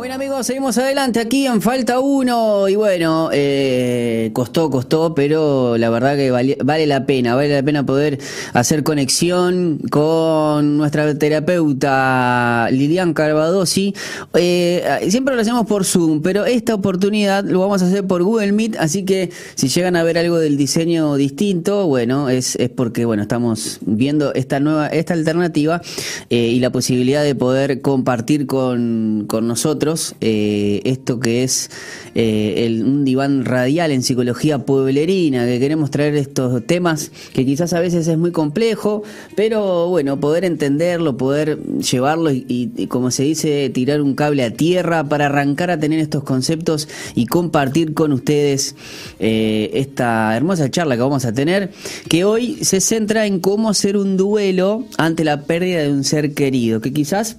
Bueno amigos, seguimos adelante aquí en Falta Uno y bueno, eh, costó, costó, pero la verdad que vale, vale, la pena, vale la pena poder hacer conexión con nuestra terapeuta Lilian Carvadosi. Eh, siempre lo hacemos por Zoom, pero esta oportunidad lo vamos a hacer por Google Meet, así que si llegan a ver algo del diseño distinto, bueno, es, es porque bueno, estamos viendo esta nueva, esta alternativa eh, y la posibilidad de poder compartir con, con nosotros eh, esto que es eh, un diván radial en psicología pueblerina, que queremos traer estos temas que quizás a veces es muy complejo, pero bueno, poder entenderlo, poder llevarlo y, como se dice, tirar un cable a tierra para arrancar a tener estos conceptos y compartir con ustedes eh, esta hermosa charla que vamos a tener, que hoy se centra en cómo hacer un duelo ante la pérdida de un ser querido, que quizás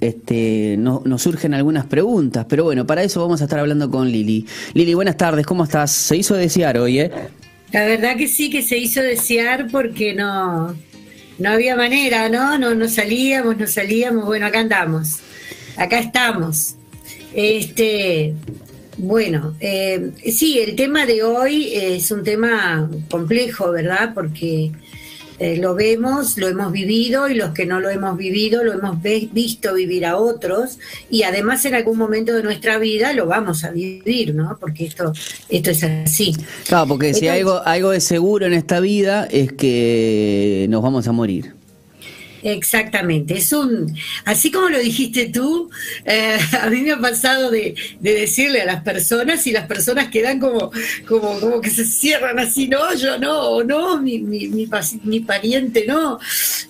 este, no, nos surgen algunas preguntas, pero bueno, para eso vamos a estar hablando con Lili. Lili, buenas tardes, ¿cómo estás? Se hizo desear hoy, ¿eh? La verdad que sí que se hizo desear porque no, no había manera, ¿no? No, no salíamos, no salíamos, bueno, acá andamos, acá estamos. Este, bueno, eh, sí, el tema de hoy es un tema complejo, ¿verdad? Porque eh, lo vemos, lo hemos vivido y los que no lo hemos vivido lo hemos visto vivir a otros y además en algún momento de nuestra vida lo vamos a vivir, ¿no? Porque esto, esto es así. Claro, porque si algo, algo es seguro en esta vida es que nos vamos a morir. Exactamente, es un, así como lo dijiste tú, eh, a mí me ha pasado de, decirle a las personas y las personas quedan como, como, como que se cierran así, no, yo no, no, mi, mi, mi, pariente no.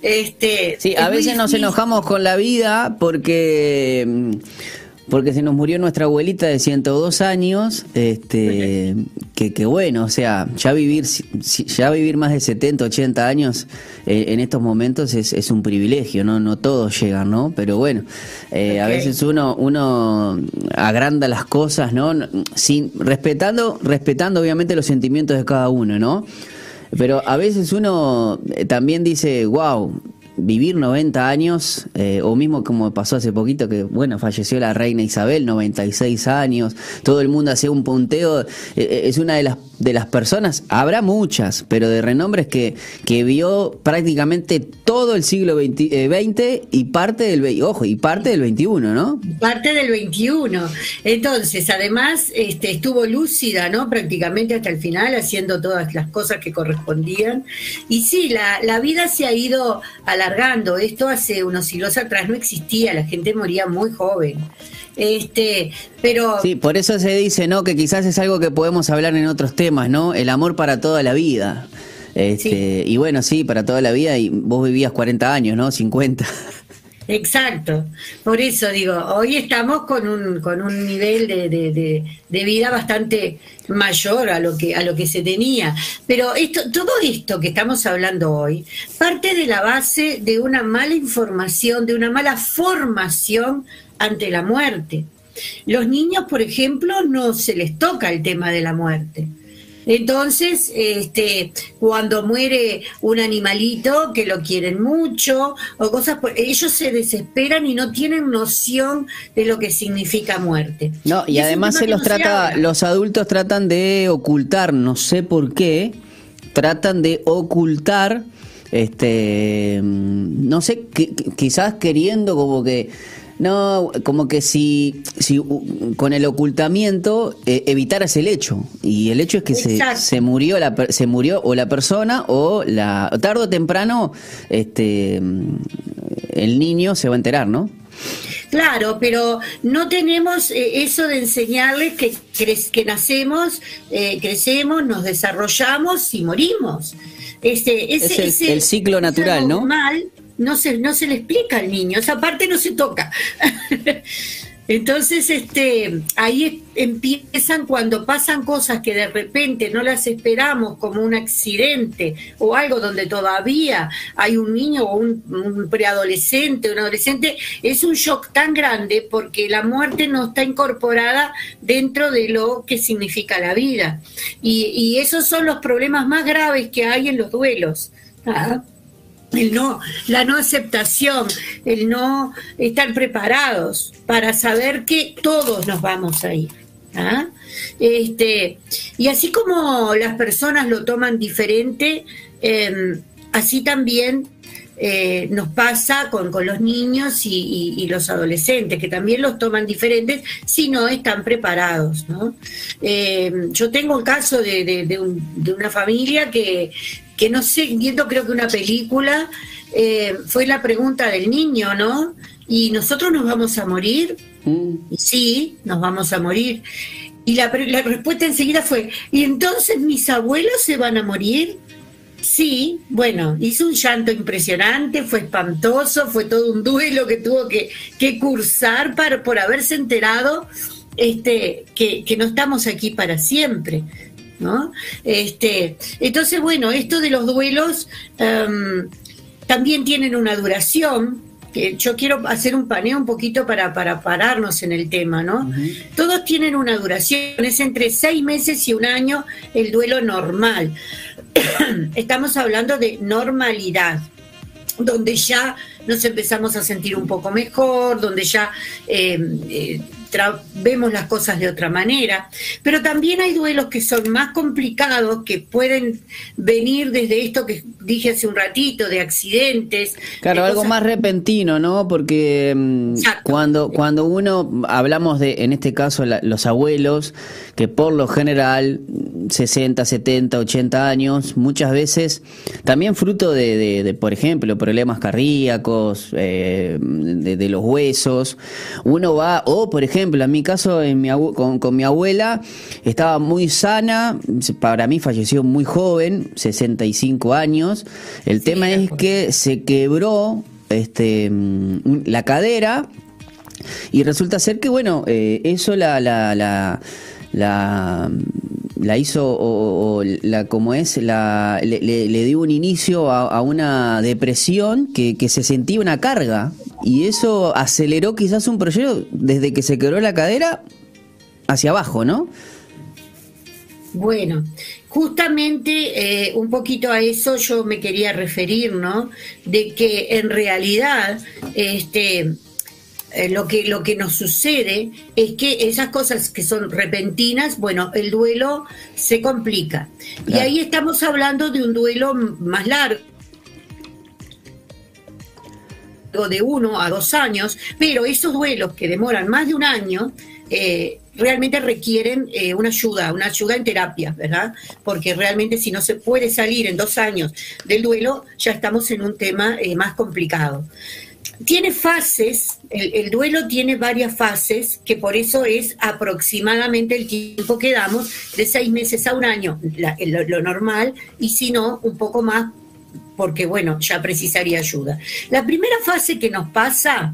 Este, sí, a veces nos enojamos con la vida porque porque se nos murió nuestra abuelita de 102 años, este, que, que bueno, o sea, ya vivir, ya vivir más de 70, 80 años eh, en estos momentos es, es, un privilegio, ¿no? No todos llegan, ¿no? Pero bueno, eh, a veces uno, uno agranda las cosas, ¿no? Sin, respetando, respetando obviamente los sentimientos de cada uno, ¿no? Pero a veces uno eh, también dice, wow, vivir 90 años, eh, o mismo como pasó hace poquito que, bueno, falleció la reina Isabel, 96 años, todo el mundo hacía un punteo, eh, eh, es una de las de las personas, habrá muchas, pero de renombres que, que vio prácticamente todo el siglo XX, eh, y parte del ojo, y parte del XXI, ¿no? Parte del XXI. Entonces, además, este, estuvo lúcida, ¿no? Prácticamente hasta el final, haciendo todas las cosas que correspondían. Y sí, la, la vida se ha ido alargando. Esto hace unos siglos atrás no existía, la gente moría muy joven. Este, pero Sí, por eso se dice, ¿no? Que quizás es algo que podemos hablar en otros temas, ¿no? El amor para toda la vida. Este, Y bueno, sí, para toda la vida. Y vos vivías 40 años, ¿no? 50. Exacto. Por eso digo, hoy estamos con un, con un nivel de, de, de, vida bastante mayor a lo que a lo que se tenía. Pero esto, todo esto que estamos hablando hoy parte de la base de una mala información, de una mala formación ante la muerte. Los niños, por ejemplo, no se les toca el tema de la muerte. Entonces, este, cuando muere un animalito que lo quieren mucho o cosas, ellos se desesperan y no tienen noción de lo que significa muerte. No, y, además se los trata, los adultos tratan de ocultar, no sé por qué, tratan de ocultar, este, no sé, quizás queriendo como que no, como que si, si con el ocultamiento eh, evitaras el hecho. Y el hecho es que se, se, murió la, se murió o la persona o la tarde o temprano este el niño se va a enterar, ¿no? Claro, pero no tenemos eh, eso de enseñarles que, que nacemos, eh, crecemos, nos desarrollamos y morimos. Este, ese, es el, ciclo natural, ¿no? No se, no se le explica al niño, esa parte no se toca. Entonces, este, ahí empiezan cuando pasan cosas que de repente no las esperamos, como un accidente o algo donde todavía hay un niño o un, preadolescente, un adolescente, es un shock tan grande porque la muerte no está incorporada dentro de lo que significa la vida. Y, y esos son los problemas más graves que hay en los duelos. El no, la no aceptación, el no estar preparados para saber que todos nos vamos a ir. ¿ah? Este, y así como las personas lo toman diferente, em, así también eh, nos pasa con, los niños y, los adolescentes, que también los toman diferentes si no están preparados. Em, yo tengo un caso de, una familia que, que, no sé, viendo creo que una película, eh, fue la pregunta del niño, ¿no? ¿Y nosotros nos vamos a morir? Mm. sí, nos vamos a morir. Y la, la respuesta enseguida fue, ¿y entonces mis abuelos se van a morir? Sí, bueno, hizo un llanto impresionante, fue espantoso, fue todo un duelo que tuvo que, que cursar para, por haberse enterado este, que, que, no estamos aquí para siempre. ¿No? Este, entonces, bueno, esto de los duelos em, también tienen una duración, yo quiero hacer un paneo un poquito para, para pararnos en el tema, ¿no? Todos tienen una duración, es entre seis meses y un año el duelo normal. Estamos hablando de normalidad, donde ya nos empezamos a sentir un poco mejor, donde ya eh, eh, vemos las cosas de otra manera, pero también hay duelos que son más complicados, que pueden venir desde esto que dije hace un ratito, de accidentes. Claro, algo más repentino, ¿no? Porque mm, cuando, cuando uno, hablamos de, en este caso, los abuelos, que por lo general, 60, 70, 80 años, muchas veces, también fruto de, por ejemplo, problemas cardíacos, eh, de, los huesos, uno va, o por ejemplo, ejemplo, en mi caso, en mi con, con, mi abuela, estaba muy sana, para mí falleció muy joven, 65 años. El tema es que se quebró este, mm, la cadera y resulta ser que, bueno, eh, eso la, la, la, la la hizo o, la como es la le, le, dio un inicio a, una depresión que, que, se sentía una carga y eso aceleró quizás un proyecto desde que se quebró la cadera hacia abajo, ¿no? Bueno, justamente eh, un poquito a eso yo me quería referir, ¿no? De que en realidad, este, eh, lo, que, lo que nos sucede es que esas cosas que son repentinas, bueno, el duelo se complica. Y ahí estamos hablando de un duelo más largo de uno a dos años, pero esos duelos que demoran más de un año, eh, realmente requieren eh, una ayuda, una ayuda en terapia, ¿verdad? Porque realmente si no se puede salir en dos años del duelo, ya estamos en un tema más complicado tiene fases, el, duelo tiene varias fases, que por eso es aproximadamente el tiempo que damos, de seis meses a un año, lo, normal, y si no, un poco más, porque bueno, ya precisaría ayuda. La primera fase que nos pasa,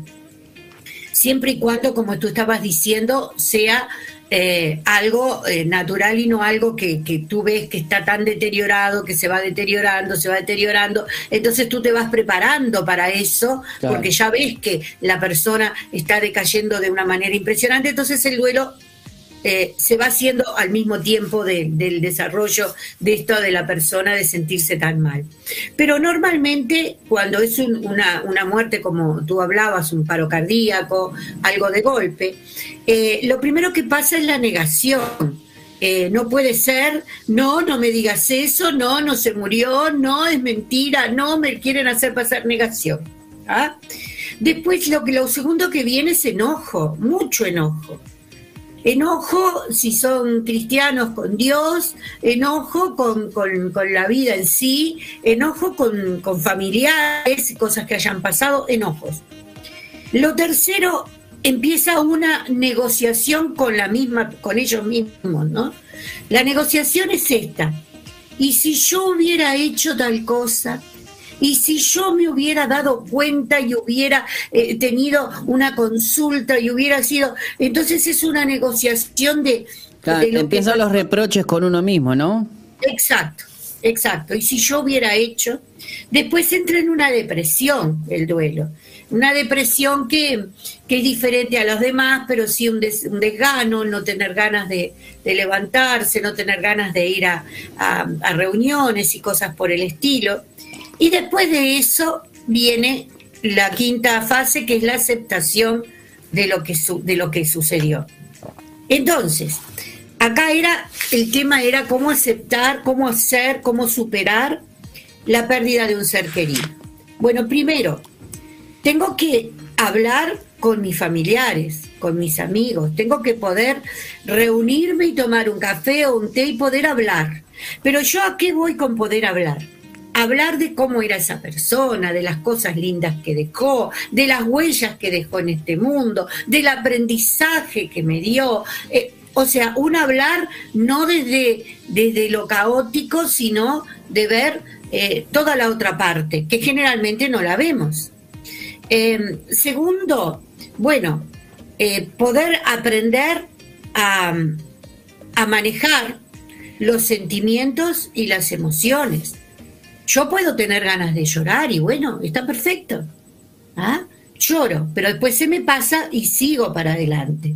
siempre y cuando, como tú estabas diciendo, sea eh, algo eh, natural y no algo que, tú ves que está tan deteriorado, que se va deteriorando, se va deteriorando. Entonces tú te vas preparando para eso, porque ya ves que la persona está decayendo de una manera impresionante. Entonces el duelo eh, se va haciendo al mismo tiempo del desarrollo de esto de la persona de sentirse tan mal. Pero normalmente cuando es una, una, muerte como tú hablabas, un paro cardíaco, algo de golpe, eh, lo primero que pasa es la negación. Eh, no puede ser, no, no me digas eso, no, no se murió, no, es mentira, no, me quieren hacer pasar negación. ¿ah? Después lo, lo segundo que viene es enojo, mucho enojo. Enojo si son cristianos con Dios, enojo con, la vida en sí, enojo con, con familiares, cosas que hayan pasado, enojos. Lo tercero, empieza una negociación con la misma, con ellos mismos, ¿no? La negociación es esta. Y si yo hubiera hecho tal cosa, y si yo me hubiera dado cuenta y hubiera eh, tenido una consulta y hubiera sido, entonces es una negociación de... empiezan los reproches con uno mismo, ¿no? Exacto, exacto. Y si yo hubiera hecho, después entra en una depresión el duelo. Una depresión que, es diferente a los demás, pero sí un, desgano, no tener ganas de, levantarse, no tener ganas de ir a reuniones y cosas por el estilo. Y después de eso viene la quinta fase, que es la aceptación de lo que, sucedió. Entonces, acá era, el tema era cómo aceptar, cómo hacer, cómo superar la pérdida de un ser querido. Bueno, primero, tengo que hablar con mis familiares, con mis amigos, tengo que poder reunirme y tomar un café o un té y poder hablar. Pero yo a qué voy con poder hablar? Hablar de cómo era esa persona, de las cosas lindas que dejó, de las huellas que dejó en este mundo, del aprendizaje que me dio. Eh, o sea, un hablar no desde, desde lo caótico, sino de ver eh, toda la otra parte, que generalmente no la vemos. Em, segundo, bueno, eh, poder aprender a, a manejar los sentimientos y las emociones. Yo puedo tener ganas de llorar y bueno, está perfecto. ¿Ah? Lloro, pero después se me pasa y sigo para adelante.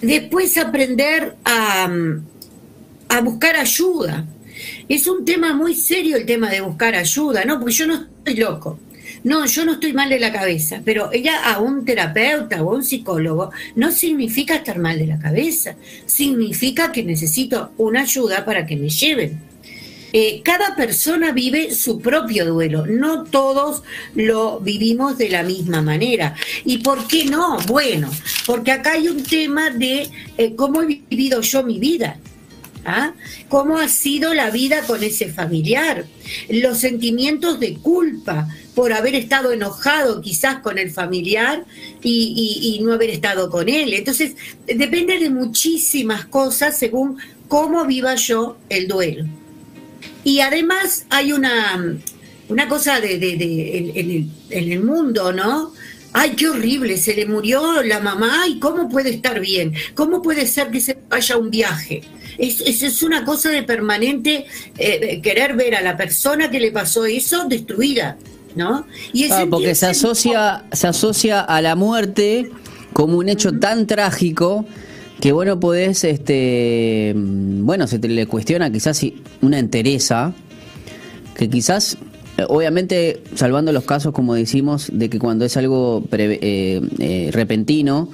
Después aprender a, a buscar ayuda. Es un tema muy serio el tema de buscar ayuda, ¿no? Porque yo no estoy loco. No, yo no estoy mal de la cabeza, pero ella a un terapeuta o a un psicólogo no significa estar mal de la cabeza, significa que necesito una ayuda para que me lleven. Eh, cada persona vive su propio duelo, no todos lo vivimos de la misma manera. ¿Y por qué no? Bueno, porque acá hay un tema de eh, cómo he vivido yo mi vida. ¿Ah? ¿Cómo ha sido la vida con ese familiar? Los sentimientos de culpa por haber estado enojado quizás con el familiar y, no haber estado con él. Entonces, depende de muchísimas cosas según cómo viva yo el duelo. Y además hay una, una cosa de, en, el, mundo, ¿no? ay, qué horrible, se le murió la mamá y cómo puede estar bien, cómo puede ser que se vaya a un viaje. Es, es, una cosa de permanente eh, querer ver a la persona que le pasó eso destruida, ¿no? Y ah, porque se asocia, se asocia a la muerte como un hecho tan trágico que bueno podés, este, bueno, se te le cuestiona quizás una entereza que quizás Obviamente, salvando los casos, como decimos, de que cuando es algo eh, eh, repentino,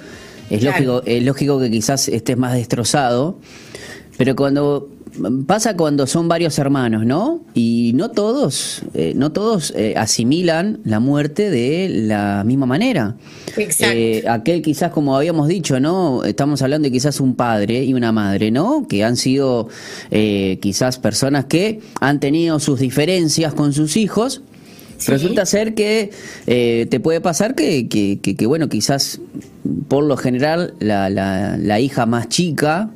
es, lógico, es lógico que quizás estés más destrozado, pero cuando pasa cuando son varios hermanos, ¿no? Y no todos, eh, no todos eh, asimilan la muerte de la misma manera. Exacto. Eh, aquel quizás, como habíamos dicho, ¿no? Estamos hablando de quizás un padre y una madre, ¿no? Que han sido quizás personas que han tenido sus diferencias con sus hijos. Resulta ser que te puede pasar que, que, que, bueno, quizás por lo general la, la, la hija más chica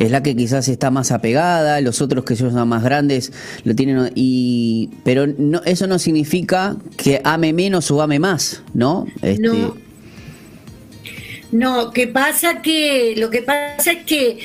es la que quizás está más apegada, los otros que son más grandes lo tienen y pero no eso no significa que ame menos o ame más, ¿no? Este, no. No, que pasa que lo que pasa es que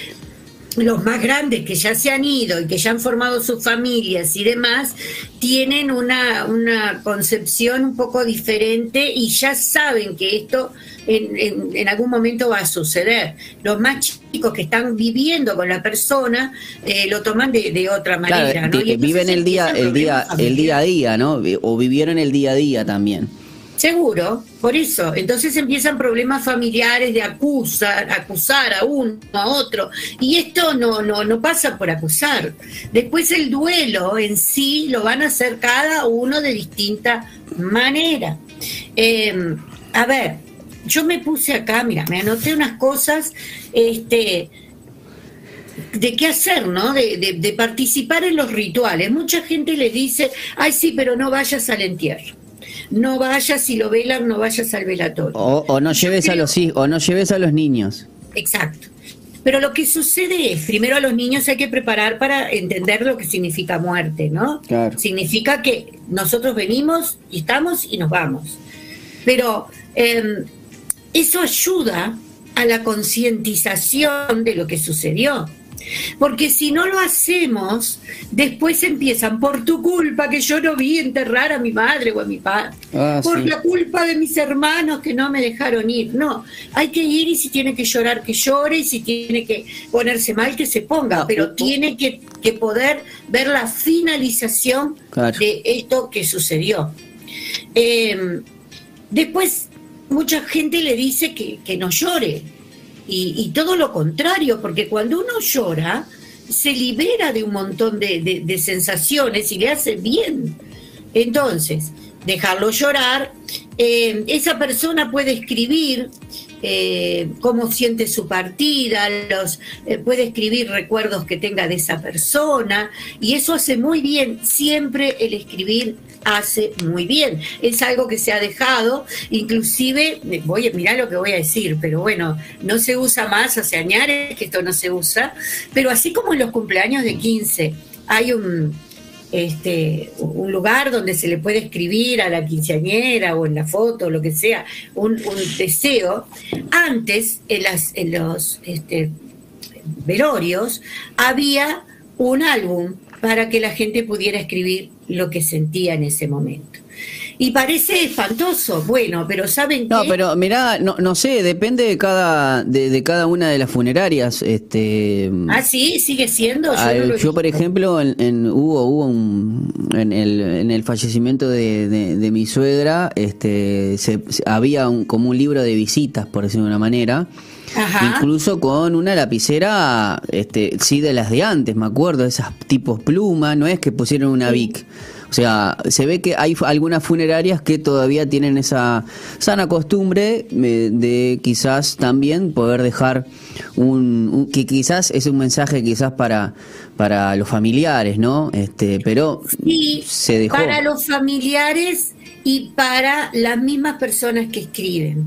los más grandes que ya se han ido y que ya han formado sus familias y demás, tienen una, una concepción un poco diferente y ya saben que esto en, en, algún momento va a suceder. Los más chicos que están viviendo con la persona eh, lo toman de, de otra manera. ¿no? viven el día, el día, el día a día, ¿no? O vivieron el día a día también. Seguro, por eso. Entonces empiezan problemas familiares de acusar, acusar a uno, a otro. Y esto no, no, no pasa por acusar. Después el duelo en sí lo van a hacer cada uno de distinta manera. Em, a ver, yo me puse acá, mira, me anoté unas cosas, este, de qué hacer, ¿no? De, de participar en los rituales. Mucha gente le dice, ay, sí, pero no vayas al entierro no vayas, si lo velan, no vayas al velatorio. O, no lleves a los o no lleves a los niños. Exacto. Pero lo que sucede es, primero a los niños hay que preparar para entender lo que significa muerte, ¿no? Significa que nosotros venimos y estamos y nos vamos. Pero em, eso ayuda a la concientización de lo que sucedió. Porque si no lo hacemos, después empiezan por tu culpa que yo no vi enterrar a mi madre o a mi padre, Ah, por sí. la culpa de mis hermanos que no me dejaron ir. No, hay que ir y si tiene que llorar, que llore, y si tiene que ponerse mal, que se ponga, pero tiene que, que poder ver la finalización Claro. de esto que sucedió. Eh, después, mucha gente le dice que, que no llore. Y, y todo lo contrario, porque cuando uno llora, se libera de un montón de, de- sensaciones y le hace bien. Entonces, dejarlo llorar, eh, esa persona puede escribir eh, cómo siente su partida, los, eh, puede escribir recuerdos que tenga de esa persona, y eso hace muy bien, siempre el escribir hace muy bien. Es algo que se ha dejado, inclusive, voy a mirar lo que voy a decir, pero bueno, no se usa más, hace años que esto no se usa, pero así como en los cumpleaños de 15 hay un, este, un lugar donde se le puede escribir a la quinceañera o en la foto, lo que sea, un, un deseo. Antes, en, las, en los este, velorios, había un álbum para que la gente pudiera escribir lo que sentía en ese momento. Y parece espantoso, bueno, pero ¿saben No, qué? pero mirá, no, no sé, depende de cada, de, de cada una de las funerarias. Este, Ah, sí, sigue siendo. Yo, no yo, por ejemplo, en, en- hubo, hubo un, en, el, en el fallecimiento de, de- de mi suegra, este, se, se- había un, como un libro de visitas, por decirlo de una manera, Ajá. incluso con una lapicera, este, sí, de las de antes, me acuerdo, esas tipos pluma, no es que pusieron una Vic. O sea, se ve que hay algunas funerarias que todavía tienen esa sana costumbre eh, de quizás también poder dejar un, un- que quizás es un mensaje quizás para para los familiares, ¿no? Este, pero Sí, se dejó. para los familiares y para las mismas personas que escriben.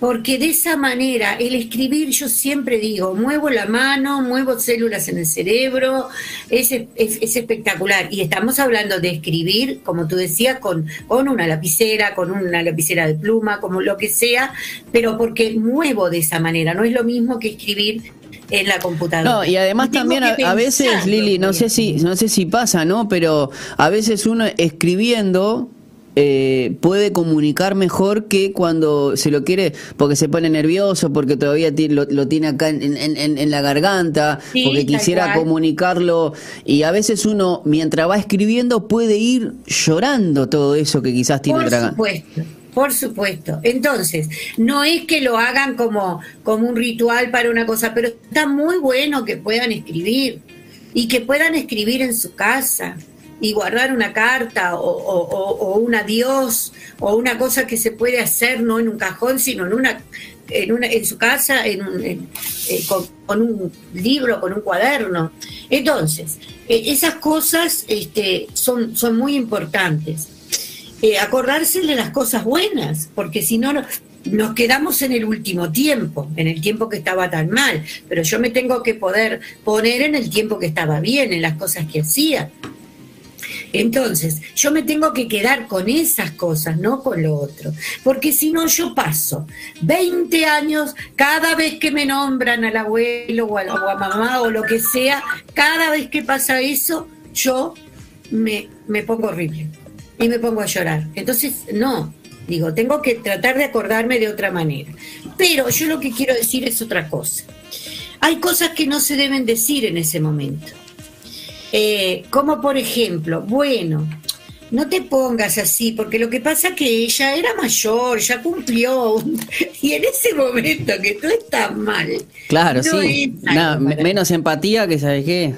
Porque de esa manera, el escribir, yo siempre digo, muevo la mano, muevo células en el cerebro, es, es- es espectacular. Y estamos hablando de escribir, como tú decías, con, con una lapicera, con una lapicera de pluma, como lo que sea, pero porque muevo de esa manera. No es lo mismo que escribir en la computadora. No, y además también a, a veces, Lili, no sé si, no sé si pasa, ¿no? Pero a veces uno escribiendo eh, puede comunicar mejor que cuando se lo quiere, porque se pone nervioso, porque todavía lo, lo tiene acá en, en- en- en la garganta, Sí, porque quisiera cual. comunicarlo. Y a veces uno, mientras va escribiendo, puede ir llorando todo eso que quizás tiene Por supuesto, por supuesto. Entonces, no es que lo hagan como, como un ritual para una cosa, pero está muy bueno que puedan escribir y que puedan escribir en su casa y guardar una carta o, o- o- un adiós o una cosa que se puede hacer no en un cajón, sino en una en, una, en su casa, en un, eh, con, un libro, con un cuaderno. Entonces, eh, esas cosas este, son, son muy importantes eh, acordarse de las cosas buenas, porque si no- nos quedamos en el último tiempo, en el tiempo que estaba tan mal, pero yo me tengo que poder poner en el tiempo que estaba bien, en las cosas que hacía. Entonces, yo me tengo que quedar con esas cosas, no con lo otro. Porque si no, yo paso 20 años, cada vez que me nombran al abuelo o a, o a mamá o lo que sea, cada vez que pasa eso, yo me, me pongo horrible y me pongo a llorar. Entonces, no, digo, tengo que tratar de acordarme de otra manera. Pero yo lo que quiero decir es otra cosa. Hay cosas que no se deben decir en ese momento. Eh, como por ejemplo, bueno, no te pongas así, porque lo que pasa es que ella era mayor, ya cumplió, y en ese momento que tú estás mal. Claro, no sí. Nada, menos empatía que, ¿sabes qué?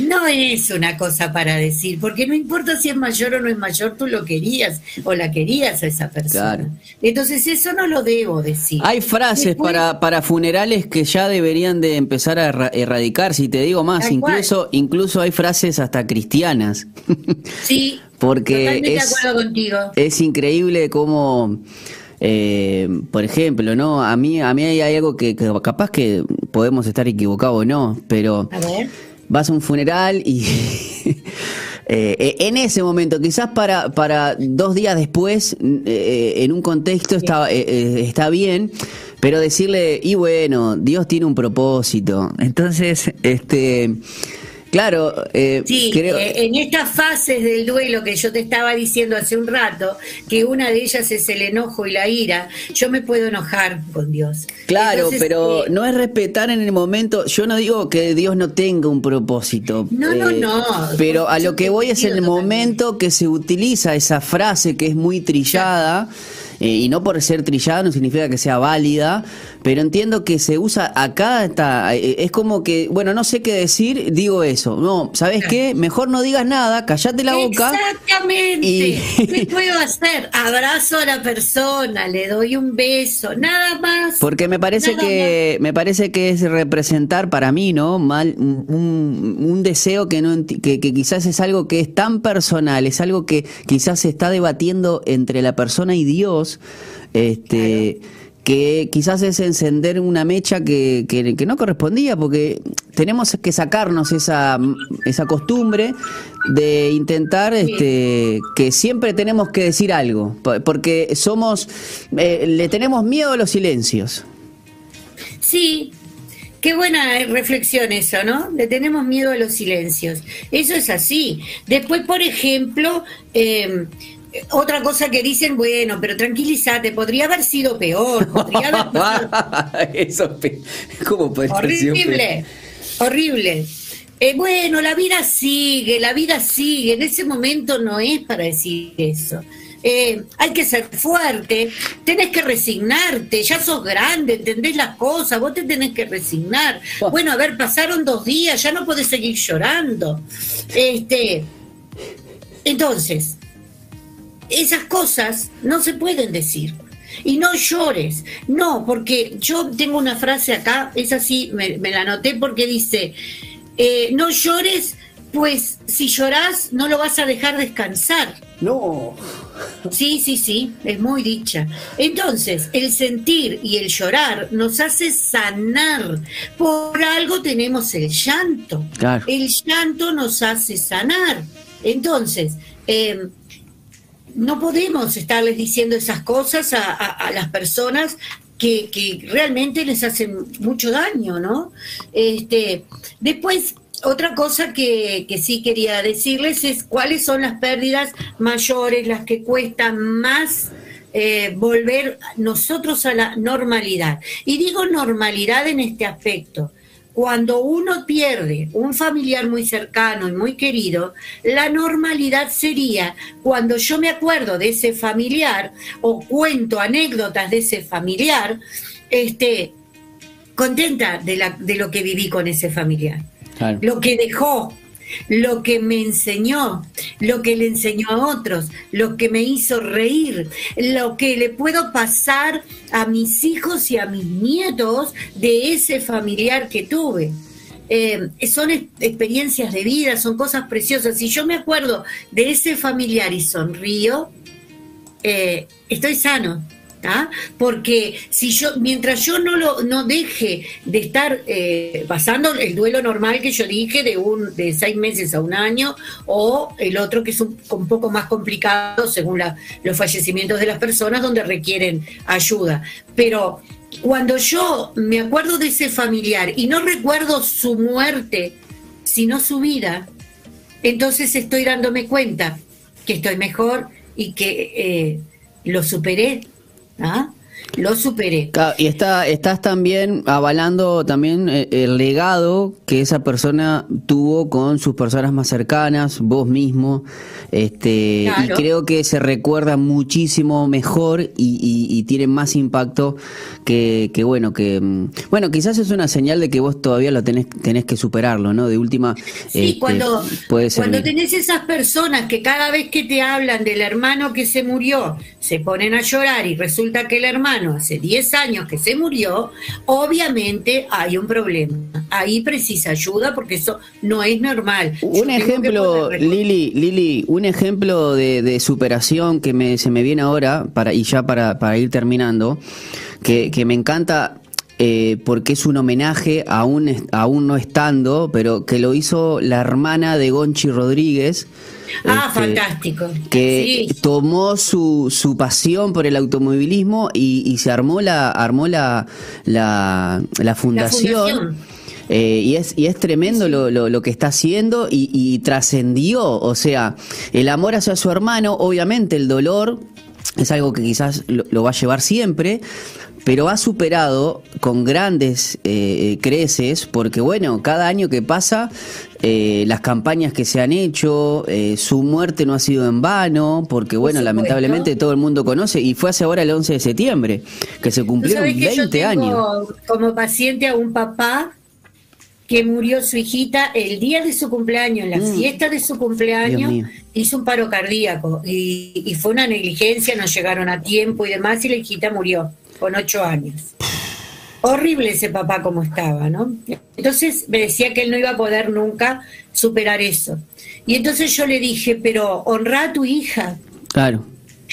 No es una cosa para decir, porque no importa si es mayor o no es mayor, tú lo querías o la querías a esa persona. Claro. Entonces eso no lo debo decir. Hay frases Después- para, para funerales que ya deberían de empezar a erra- erradicar, si te digo más, incluso, incluso hay frases hasta cristianas. Sí, Porque es- contigo. es increíble cómo, eh, por ejemplo, ¿no? A mí, a mí hay algo que, que capaz que podemos estar equivocados o no, pero A ver. Vas a un funeral y eh, en ese momento, quizás para, para dos días después, eh, en un contexto está, eh, eh, está bien, pero decirle, y bueno, Dios tiene un propósito. Entonces, este Claro, eh, sí, eh, en estas fases del duelo que yo te estaba diciendo hace un rato, que una de ellas es el enojo y la ira, yo me puedo enojar con Dios. Claro, pero eh, no es respetar en el momento, yo no digo que Dios no tenga un propósito. No, no, no. Pero a lo que voy es el momento que se utiliza esa frase que es muy trillada. Eh, y no por ser trillada no significa que sea válida, pero entiendo que se usa acá, está, eh, es como que, bueno, no sé qué decir, digo eso. No, ¿sabes qué? Mejor no digas nada, callate la boca. Exactamente. ¿Qué puedo hacer? Abrazo a la persona, le doy un beso, nada más. Porque me parece que me parece que es representar para mí, ¿no? Mal un, un deseo que no que, que quizás es algo que es tan personal, es algo que quizás se está debatiendo entre la persona y Dios este, que quizás es encender una mecha que, que, no correspondía, porque tenemos que sacarnos esa, esa costumbre de intentar este, que siempre tenemos que decir algo, porque somos, eh, le tenemos miedo a los silencios. Sí, Qué buena reflexión eso, ¿no? Le tenemos miedo a los silencios. Eso es así. Después, por ejemplo, eh, otra cosa que dicen, bueno, pero tranquilízate, podría haber sido peor. Podría haber Eso, ¿cómo puede Horrible, horrible. Eh, bueno, la vida sigue, la vida sigue. En ese momento no es para decir eso. Eh, hay que ser fuerte, tenés que resignarte, ya sos grande, entendés las cosas, vos te tenés que resignar. Bueno, a ver, pasaron dos días, ya no podés seguir llorando. Este, entonces, esas cosas no se pueden decir. Y no llores, no, porque yo tengo una frase acá, es así, me, la anoté porque dice, eh, no llores, pues si lloras no lo vas a dejar descansar. No. Sí, sí, sí, es muy dicha. Entonces, el sentir y el llorar nos hace sanar. Por algo tenemos el llanto. El llanto nos hace sanar. Entonces, eh, no podemos estarles diciendo esas cosas a, las personas que, realmente les hacen mucho daño, ¿no? Este, después, otra cosa que, sí quería decirles es cuáles son las pérdidas mayores, las que cuestan más eh, volver nosotros a la normalidad. Y digo normalidad en este aspecto cuando uno pierde un familiar muy cercano y muy querido, la normalidad sería cuando yo me acuerdo de ese familiar o cuento anécdotas de ese familiar, este, contenta de, la, de lo que viví con ese familiar, lo que dejó, lo que me enseñó, lo que le enseñó a otros, lo que me hizo reír, lo que le puedo pasar a mis hijos y a mis nietos de ese familiar que tuve. Eh, son experiencias de vida, son cosas preciosas. Si yo me acuerdo de ese familiar y sonrío, eh, estoy sano. Porque si yo, mientras yo no lo no deje de estar eh, pasando el duelo normal que yo dije de un de seis meses a un año o el otro que es un, poco más complicado según los fallecimientos de las personas donde requieren ayuda, pero cuando yo me acuerdo de ese familiar y no recuerdo su muerte, sino su vida, entonces estoy dándome cuenta que estoy mejor y que eh, lo superé ¿Ah? Lo superé. Y está, estás también avalando también eh, el legado que esa persona tuvo con sus personas más cercanas, vos mismo, este, y creo que se recuerda muchísimo mejor y, tiene más impacto que, bueno, que mm, bueno, quizás es una señal de que vos todavía lo tenés, tenés que superarlo, ¿no? De última. Sí, este, cuando, cuando tenés esas personas que cada vez que te hablan del hermano que se murió, se ponen a llorar y resulta que el hermano hace 10 años que se murió, obviamente hay un problema. Ahí precisa ayuda porque eso no es normal. Un ejemplo, Lili, Lili, un ejemplo de, superación que se me viene ahora, para, y ya para, ir terminando, que, me encanta eh, porque es un homenaje aún, aún no estando, pero que lo hizo la hermana de Gonchi Rodríguez. Ah, este, fantástico. Que tomó su, su pasión por el automovilismo y, se armó la, armó la, la, fundación. Eh, y, es, y es tremendo lo, lo, que está haciendo y, trascendió, o sea, el amor hacia su hermano, obviamente el dolor es algo que quizás lo, va a llevar siempre, pero ha superado con grandes eh, creces, porque bueno, cada año que pasa, eh, las campañas que se han hecho, su muerte no ha sido en vano, porque bueno, lamentablemente todo el mundo conoce, y fue hace ahora el 11 de septiembre, que se cumplieron 20 años. Como paciente a un papá que murió su hijita el día de su cumpleaños, en la mm. fiesta de su cumpleaños, hizo un paro cardíaco y, fue una negligencia, no llegaron a tiempo y demás, y la hijita murió con ocho años. Horrible ese papá como estaba, ¿no? Entonces me decía que él no iba a poder nunca superar eso. Y entonces yo le dije, pero honra a tu hija. Claro.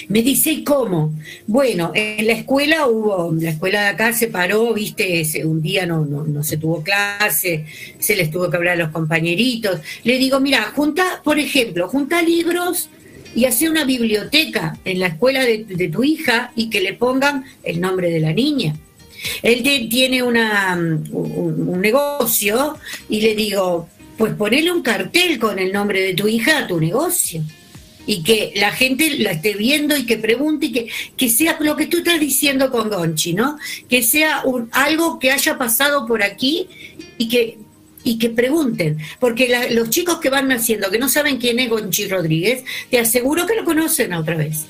Me dice, ¿y cómo? Bueno, en la escuela hubo, la escuela de acá se paró, viste, un día no, no, no se tuvo clase, se les tuvo que hablar a los compañeritos. Le digo, mira, junta, por ejemplo, junta libros y hace una biblioteca en la escuela de, tu hija y que le pongan el nombre de la niña. Él tiene una, un, un negocio y le digo, pues ponele un cartel con el nombre de tu hija a tu negocio y que la gente la esté viendo y que pregunte y que, que sea lo que tú estás diciendo con Gonchi, ¿no? Que sea un, algo que haya pasado por aquí y que y que pregunten, porque los chicos que van naciendo, que no saben quién es Gonchi Rodríguez, te aseguro que lo conocen otra vez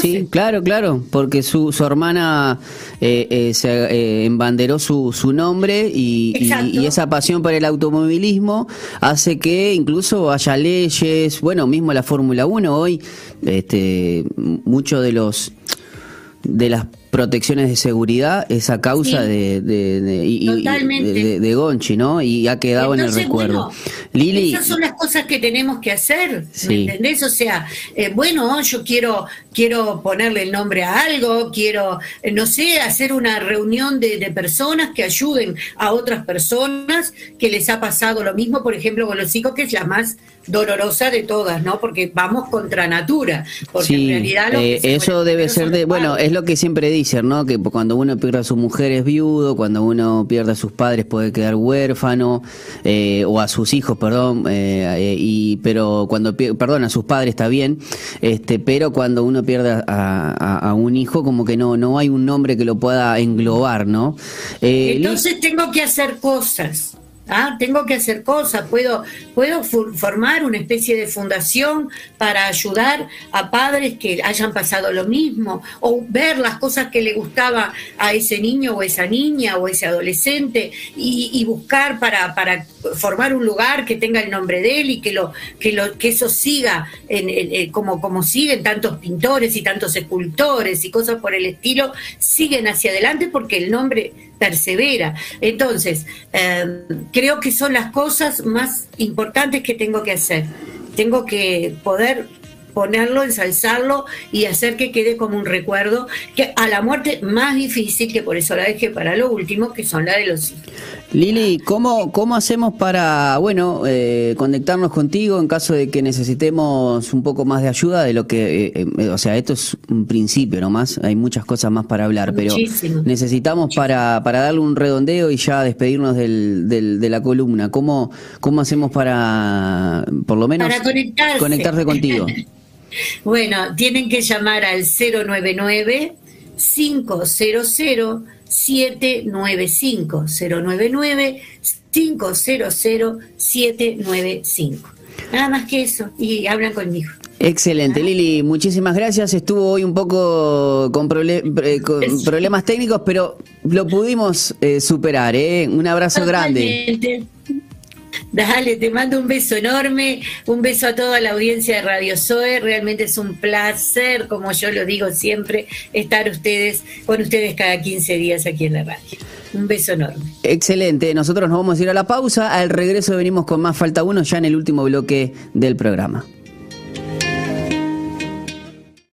sí, claro, claro, porque su, su hermana eh, eh, se eh, embanderó su, su nombre y, esa pasión por el automovilismo hace que incluso haya leyes, bueno, mismo la Fórmula 1 hoy, este, muchos de los de las protecciones de seguridad esa causa de, de, de, de, Gonchi, ¿no? Y ha quedado en el recuerdo. Lili, esas son las cosas que tenemos que hacer, ¿me entendés? O sea, eh, bueno, yo quiero quiero ponerle el nombre a algo, quiero, eh, no sé, hacer una reunión de, personas que ayuden a otras personas que les ha pasado lo mismo, por ejemplo, con los hijos, que es la más dolorosa de todas, ¿no? Porque vamos contra natura, porque en realidad eh, eso debe ser de, bueno, es lo que siempre dicen, ¿no? Que cuando uno pierde a su mujer es viudo, cuando uno pierde a sus padres puede quedar huérfano, eh, o a sus hijos, perdón, eh, y pero cuando, perdón, a sus padres está bien, este, pero cuando uno pierde a, un hijo, como que no, no hay un nombre que lo pueda englobar, ¿no? Entonces tengo que hacer cosas. ¿Ah? Tengo que hacer cosas, puedo, puedo formar una especie de fundación para ayudar a padres que hayan pasado lo mismo, o ver las cosas que le gustaba a ese niño o esa niña o ese adolescente y, buscar para, formar un lugar que tenga el nombre de él y que lo, que lo, que eso siga en, como, como siguen tantos pintores y tantos escultores y cosas por el estilo, siguen hacia adelante porque el nombre persevera. Entonces, em, creo que son las cosas más importantes que tengo que hacer. Tengo que poder ponerlo, ensalzarlo y hacer que quede como un recuerdo que a la muerte más difícil, que por eso la dejé para lo último, que son la de los hijos. Lili, ¿cómo, ¿cómo hacemos para, bueno, eh, conectarnos contigo en caso de que necesitemos un poco más de ayuda de lo que, eh, eh, o sea, esto es un principio nomás, hay muchas cosas más para hablar, pero necesitamos para, para darle un redondeo y ya despedirnos del, del, de la columna, ¿cómo, cómo hacemos para, por lo menos, para conectarse. contigo? bueno, tienen que llamar al 099 500 795 099 500 795. Nada más que eso, y hablan conmigo. Excelente, Lili, muchísimas gracias. Estuvo hoy un poco con, eh, problemas técnicos, pero lo pudimos eh, superar. ¿eh? Un abrazo grande. Dale, te mando un beso enorme, un beso a toda la audiencia de Radio Zoe. Realmente es un placer, como yo lo digo siempre, estar ustedes con ustedes cada 15 días aquí en la radio. Un beso enorme. Excelente, nosotros nos vamos a ir a la pausa. Al regreso venimos con más Falta Uno ya en el último bloque del programa.